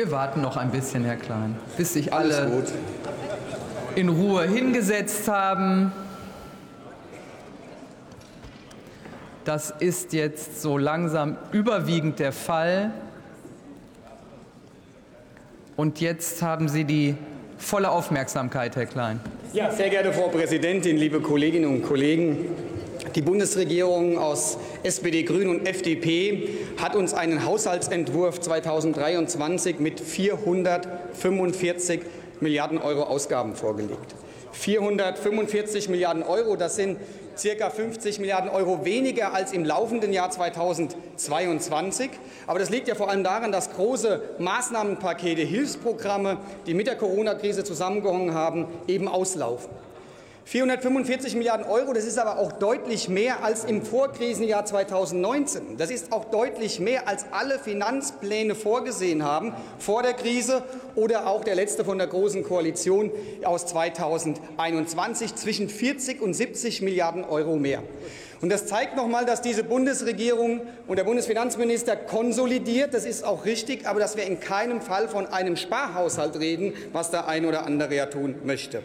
Wir warten noch ein bisschen, Herr Klein, bis sich alle gut. in Ruhe hingesetzt haben. Das ist jetzt so langsam überwiegend der Fall. Und jetzt haben Sie die volle Aufmerksamkeit, Herr Klein. Ja, sehr geehrte Frau Präsidentin, liebe Kolleginnen und Kollegen! Die Bundesregierung aus SPD, Grünen und FDP hat uns einen Haushaltsentwurf 2023 mit 445 Milliarden Euro Ausgaben vorgelegt. 445 Milliarden Euro, das sind circa 50 Milliarden Euro weniger als im laufenden Jahr 2022. Aber das liegt ja vor allem daran, dass große Maßnahmenpakete, Hilfsprogramme, die mit der Corona-Krise zusammengehangen haben, eben auslaufen. 445 Milliarden Euro, das ist aber auch deutlich mehr als im Vorkrisenjahr 2019. Das ist auch deutlich mehr, als alle Finanzpläne vorgesehen haben vor der Krise oder auch der letzte von der Großen Koalition aus 2021, zwischen 40 und 70 Milliarden Euro mehr. Und das zeigt noch mal, dass diese Bundesregierung und der Bundesfinanzminister konsolidiert. Das ist auch richtig, aber dass wir in keinem Fall von einem Sparhaushalt reden, was der ein oder andere ja tun möchte.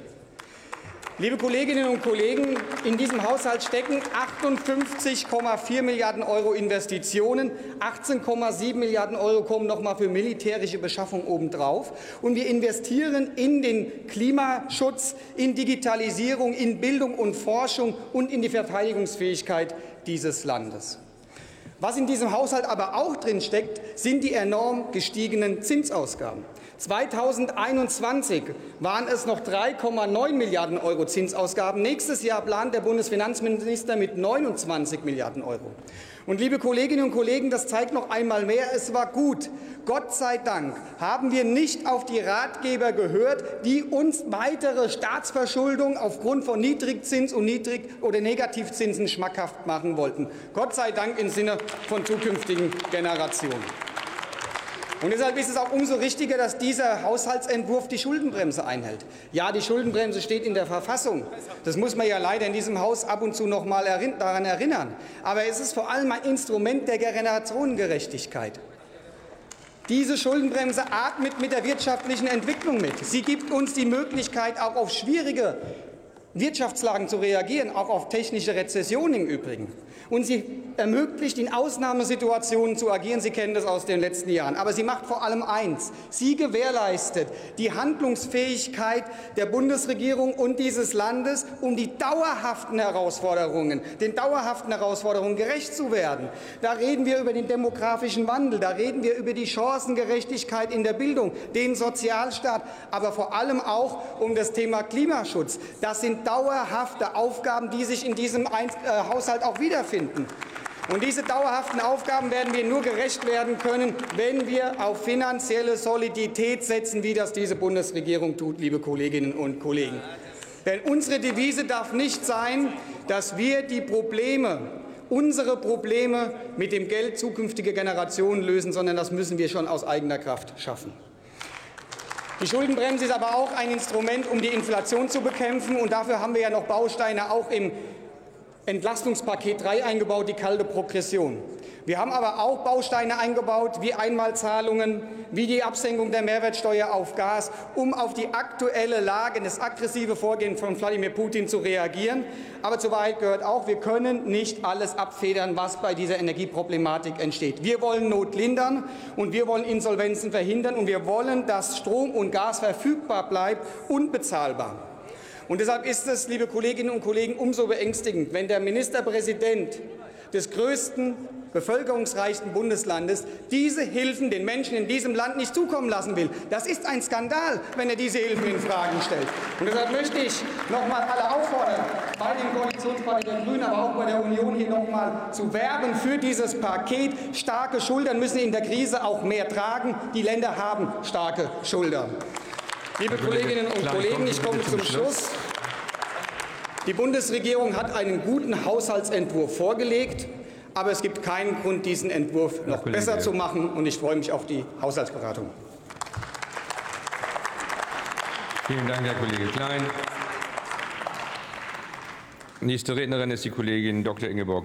Liebe Kolleginnen und Kollegen, in diesem Haushalt stecken 58,4 Milliarden Euro Investitionen, 18,7 Milliarden Euro kommen noch mal für militärische Beschaffung obendrauf. Und wir investieren in den Klimaschutz, in Digitalisierung, in Bildung und Forschung und in die Verteidigungsfähigkeit dieses Landes. Was in diesem Haushalt aber auch drin steckt, sind die enorm gestiegenen Zinsausgaben. 2021 waren es noch 3,9 Milliarden Euro Zinsausgaben. Nächstes Jahr plant der Bundesfinanzminister mit 29 Milliarden Euro. Und liebe Kolleginnen und Kollegen, das zeigt noch einmal mehr, es war gut. Gott sei Dank haben wir nicht auf die Ratgeber gehört, die uns weitere Staatsverschuldung aufgrund von Niedrigzins und Niedrig- oder Negativzinsen schmackhaft machen wollten. Gott sei Dank im Sinne von zukünftigen Generationen. Und deshalb ist es auch umso richtiger, dass dieser Haushaltsentwurf die Schuldenbremse einhält. Ja, die Schuldenbremse steht in der Verfassung. Das muss man ja leider in diesem Haus ab und zu noch mal daran erinnern. Aber es ist vor allem ein Instrument der Generationengerechtigkeit. Diese Schuldenbremse atmet mit der wirtschaftlichen Entwicklung mit. Sie gibt uns die Möglichkeit, auch auf schwierige Wirtschaftslagen zu reagieren, auch auf technische Rezession im Übrigen. Und sie ermöglicht, in Ausnahmesituationen zu agieren. Sie kennen das aus den letzten Jahren. Aber sie macht vor allem eins. Sie gewährleistet die Handlungsfähigkeit der Bundesregierung und dieses Landes, um die dauerhaften Herausforderungen, den dauerhaften Herausforderungen gerecht zu werden. Da reden wir über den demografischen Wandel. Da reden wir über die Chancengerechtigkeit in der Bildung, den Sozialstaat, aber vor allem auch um das Thema Klimaschutz. Das sind dauerhafte Aufgaben, die sich in diesem Haushalt auch wiederfinden. Und diese dauerhaften Aufgaben werden wir nur gerecht werden können, wenn wir auf finanzielle Solidität setzen, wie das diese Bundesregierung tut, liebe Kolleginnen und Kollegen. Denn unsere Devise darf nicht sein, dass wir die Probleme, unsere Probleme mit dem Geld zukünftiger Generationen lösen, sondern das müssen wir schon aus eigener Kraft schaffen. Die Schuldenbremse ist aber auch ein Instrument, um die Inflation zu bekämpfen. Und dafür haben wir ja noch Bausteine auch im Entlastungspaket 3 eingebaut, die kalte Progression. Wir haben aber auch Bausteine eingebaut, wie Einmalzahlungen, wie die Absenkung der Mehrwertsteuer auf Gas, um auf die aktuelle Lage, das aggressive Vorgehen von Wladimir Putin zu reagieren. Aber zur Wahrheit gehört auch, wir können nicht alles abfedern, was bei dieser Energieproblematik entsteht. Wir wollen Not lindern und wir wollen Insolvenzen verhindern und wir wollen, dass Strom und Gas verfügbar bleibt und bezahlbar. Und deshalb ist es, liebe Kolleginnen und Kollegen, umso beängstigend, wenn der Ministerpräsident des größten bevölkerungsreichsten Bundeslandes diese Hilfen den Menschen in diesem Land nicht zukommen lassen will. Das ist ein Skandal, wenn er diese Hilfen in Frage stellt. Und deshalb möchte ich noch einmal alle auffordern, bei den Koalitionspartnern der Grünen, aber auch bei der Union hier noch einmal zu werben für dieses Paket. Starke Schultern müssen in der Krise auch mehr tragen. Die Länder haben starke Schultern. Liebe Kolleginnen und Kollegen, ich komme zum Schluss. Die Bundesregierung hat einen guten Haushaltsentwurf vorgelegt, aber es gibt keinen Grund, diesen Entwurf noch besser zu machen. Und ich freue mich auf die Haushaltsberatung. Vielen Dank, Herr Kollege Klein. Nächste Rednerin ist die Kollegin Dr. Ingeborg